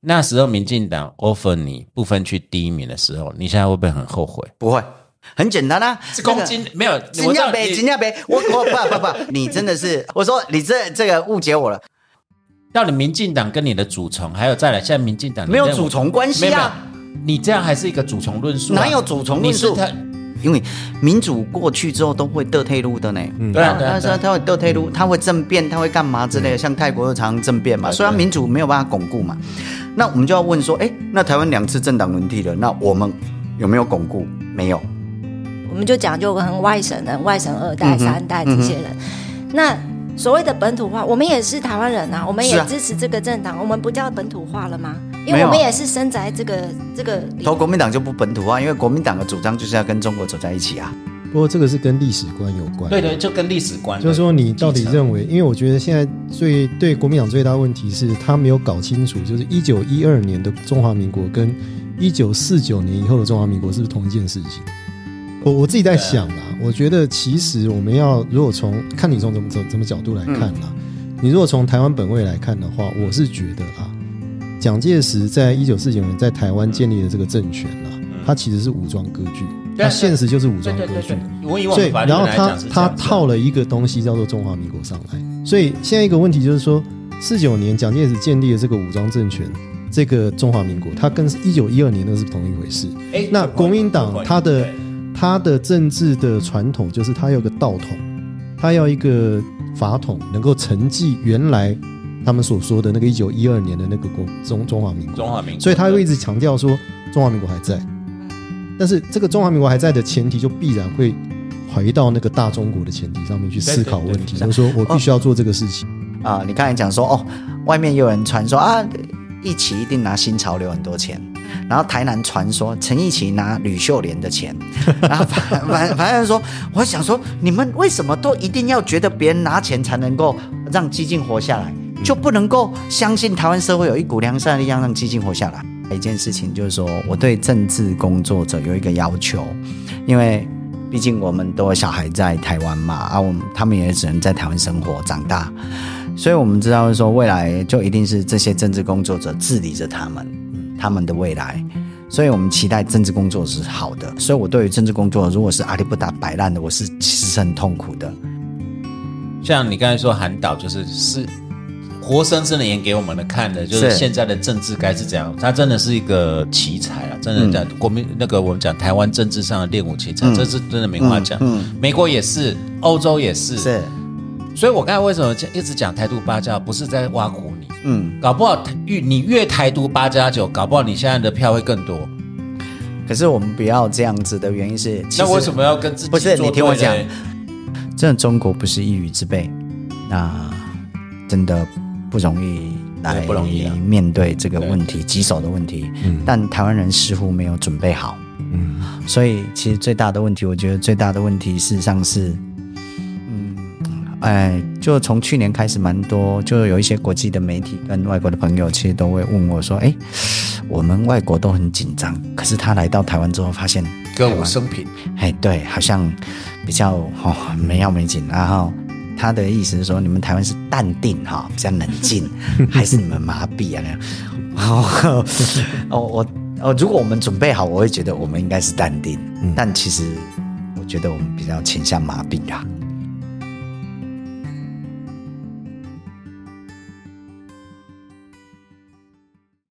那时候民进党 offer 你不分区第一名的时候，你现在会不会很后悔？不会，很简单啊，是公斤没有，金价杯，金价杯，我我不不不，你真的是，我说你这这个误解我了。到底民进党跟你的主从，还有再来，现在民进党没有主从关系啊？你这样还是一个主从论述？哪有主从论述？因为民主过去之后都会得退路的呢。嗯对啊，他说他会得退路，他会政变，他会干嘛之类的？像泰国又常常政变嘛，虽然民主没有办法巩固嘛。那我们就要问说，哎，那台湾两次政党轮替了，那我们有没有巩固？没有。我们就讲究跟外省人、外省二代、三代这些人，那。所谓的本土化，我们也是台湾人啊，我们也支持这个政党，我们不叫本土化了吗？因为我们也是生在这个这个。投国民党就不本土化，因为国民党的主张就是要跟中国走在一起啊。不过这个是跟历史观有关。对对，就跟历史观。就是说，你到底认为？因为我觉得现在最对国民党最大问题是他没有搞清楚，就是一九一二年的中华民国跟一九四九年以后的中华民国是不是同一件事情？我我自己在想啊，我觉得其实我们要如果从看你从怎么怎怎么角度来看呢？你如果从台湾本位来看的话，我是觉得啊，蒋介石在一九四九年在台湾建立的这个政权啊，它其实是武装割据，它现实就是武装割据。所以然后他他套了一个东西叫做中华民国上来。所以现在一个问题就是说，四九年蒋介石建立的这个武装政权，这个中华民国，它跟一九一二年那是同一回事。哎，那国民党它的。它的政治的传统就是它有个道统，它要一个法统能够承继原来他们所说的那个一九一二年的那个国中中华民国，中华民国，所以他会一直强调说中华民国还在。但是这个中华民国还在的前提，就必然会回到那个大中国的前提上面去思考问题，就是说我必须要做这个事情啊。你刚才讲说哦，外面有人传说啊，一起一定拿新潮流很多钱。然后台南传说陈奕奇拿吕秀莲的钱，然后反反反正说，我想说，你们为什么都一定要觉得别人拿钱才能够让激进活下来，就不能够相信台湾社会有一股良善的力量让基进活下来？一件事情就是说，我对政治工作者有一个要求，因为毕竟我们都有小孩在台湾嘛，啊，我们他们也只能在台湾生活长大，所以我们知道说，未来就一定是这些政治工作者治理着他们。他们的未来，所以我们期待政治工作是好的。所以我对于政治工作，如果是阿里不达摆烂的，我是其实很痛苦的。像你刚才说韩导，就是是活生生的演给我们的看的，就是现在的政治该是怎样。他真的是一个奇才啊！真的在国民那个我们讲台湾政治上的练武奇才，这是真的没话讲。美国也是，欧洲也是。是。所以我刚才为什么一直讲台独八加，不是在挖苦你？嗯，搞不好越你越台独八加九，搞不好你现在的票会更多。可是我们不要这样子的原因是，那为什么要跟自己？不是你听我讲，真的中国不是一语之辈，那真的不容易来不容易面对这个问题棘手的问题。嗯，但台湾人似乎没有准备好。嗯，所以其实最大的问题，我觉得最大的问题事实上是。嗯哎，就从去年开始，蛮多，就有一些国际的媒体跟外国的朋友，其实都会问我说：“哎，我们外国都很紧张，可是他来到台湾之后，发现歌舞升平，哎，对，好像比较哦没要没紧。然后他的意思是说，你们台湾是淡定哈，比较冷静，还是你们麻痹啊？哦，哦，我哦，如果我们准备好，我会觉得我们应该是淡定，但其实我觉得我们比较倾向麻痹啊。